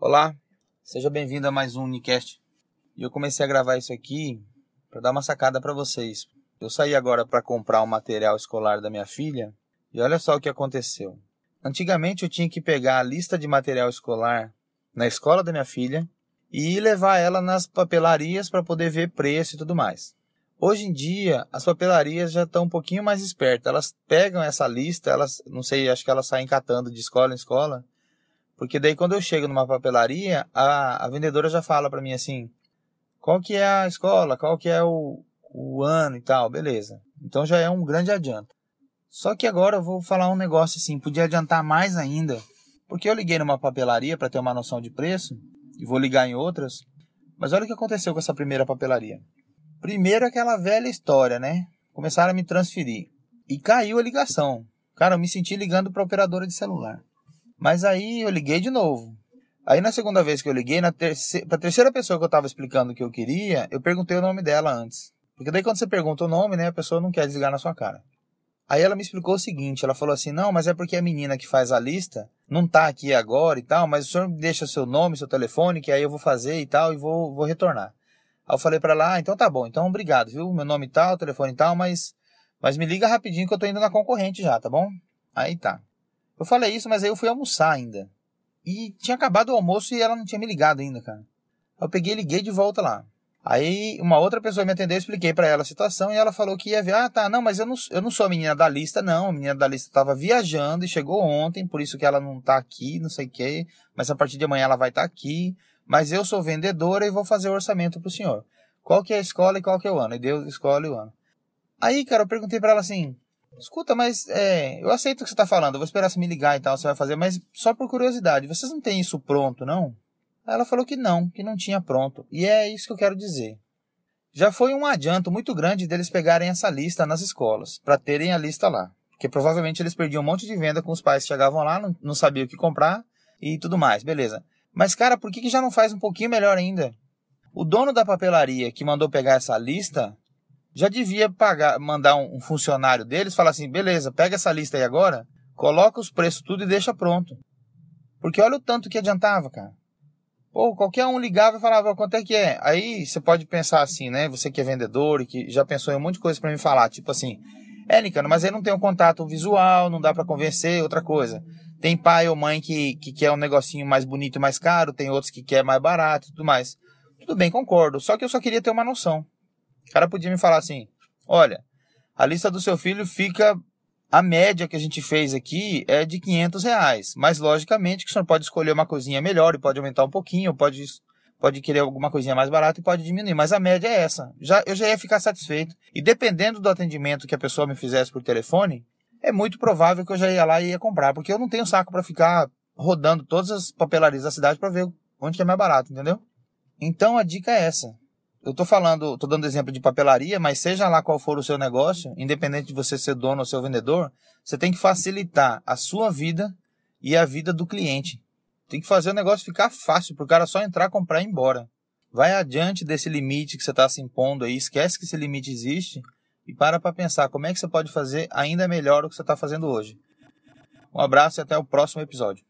Olá, seja bem-vindo a mais um Unicast. E eu comecei a gravar isso aqui para dar uma sacada para vocês. Eu saí agora para comprar um material escolar da minha filha e olha só o que aconteceu. Antigamente eu tinha que pegar a lista de material escolar na escola da minha filha e levar ela nas papelarias para poder ver preço e tudo mais. Hoje em dia, as papelarias já estão um pouquinho mais espertas. Elas pegam essa lista, elas, não sei, acho que elas saem catando de escola em escola. Porque daí quando eu chego numa papelaria, a, a vendedora já fala para mim assim, qual que é a escola, qual que é o, o ano e tal, beleza. Então já é um grande adianto. Só que agora eu vou falar um negócio assim, podia adiantar mais ainda, porque eu liguei numa papelaria para ter uma noção de preço, e vou ligar em outras, mas olha o que aconteceu com essa primeira papelaria. Primeiro aquela velha história, né? Começaram a me transferir. E caiu a ligação. Cara, eu me senti ligando para operadora de celular. Mas aí eu liguei de novo. Aí na segunda vez que eu liguei, na terceira, pra terceira pessoa que eu tava explicando o que eu queria, eu perguntei o nome dela antes. Porque daí quando você pergunta o nome, né, a pessoa não quer desligar na sua cara. Aí ela me explicou o seguinte, ela falou assim, não, mas é porque a menina que faz a lista não tá aqui agora e tal, mas o senhor deixa seu nome, seu telefone, que aí eu vou fazer e tal, e vou, vou retornar. Aí eu falei para ela, ah, então tá bom, então obrigado, viu? Meu nome tal, telefone tal, mas, mas me liga rapidinho que eu tô indo na concorrente já, tá bom? Aí tá. Eu falei isso, mas aí eu fui almoçar ainda. E tinha acabado o almoço e ela não tinha me ligado ainda, cara. Eu peguei e liguei de volta lá. Aí uma outra pessoa me atendeu, eu expliquei para ela a situação e ela falou que ia ver. Ah, tá, não, mas eu não, eu não sou a menina da lista, não. A menina da lista estava viajando e chegou ontem, por isso que ela não tá aqui, não sei o quê. Mas a partir de amanhã ela vai estar tá aqui mas eu sou vendedora e vou fazer o orçamento para o senhor. Qual que é a escola e qual que é o ano? E Deus escolhe o ano. Aí, cara, eu perguntei para ela assim, escuta, mas é, eu aceito o que você está falando, eu vou esperar você me ligar e tal, você vai fazer, mas só por curiosidade, vocês não têm isso pronto, não? Ela falou que não, que não tinha pronto. E é isso que eu quero dizer. Já foi um adianto muito grande deles pegarem essa lista nas escolas, para terem a lista lá. Porque provavelmente eles perdiam um monte de venda com os pais que chegavam lá, não, não sabiam o que comprar e tudo mais, beleza. Mas, cara, por que, que já não faz um pouquinho melhor ainda? O dono da papelaria que mandou pegar essa lista já devia pagar, mandar um funcionário deles falar assim: beleza, pega essa lista aí agora, coloca os preços tudo e deixa pronto. Porque olha o tanto que adiantava, cara. Pô, qualquer um ligava e falava quanto é que é. Aí você pode pensar assim, né? Você que é vendedor e que já pensou em um monte de coisa para me falar, tipo assim, é, Nicano, mas aí não tem um contato visual, não dá para convencer, outra coisa. Tem pai ou mãe que, que quer um negocinho mais bonito e mais caro, tem outros que quer mais barato e tudo mais. Tudo bem, concordo. Só que eu só queria ter uma noção. O cara podia me falar assim: olha, a lista do seu filho fica. A média que a gente fez aqui é de 500 reais. Mas, logicamente, que o senhor pode escolher uma coisinha melhor e pode aumentar um pouquinho, pode, pode querer alguma coisinha mais barata e pode diminuir. Mas a média é essa. Já, eu já ia ficar satisfeito. E dependendo do atendimento que a pessoa me fizesse por telefone, é muito provável que eu já ia lá e ia comprar, porque eu não tenho saco para ficar rodando todas as papelarias da cidade para ver onde que é mais barato, entendeu? Então a dica é essa. Eu tô falando, tô dando exemplo de papelaria, mas seja lá qual for o seu negócio, independente de você ser dono ou ser vendedor, você tem que facilitar a sua vida e a vida do cliente. Tem que fazer o negócio ficar fácil para o cara só entrar, comprar e ir embora. Vai adiante desse limite que você está se impondo aí, esquece que esse limite existe e para para pensar como é que você pode fazer ainda melhor o que você está fazendo hoje. Um abraço e até o próximo episódio.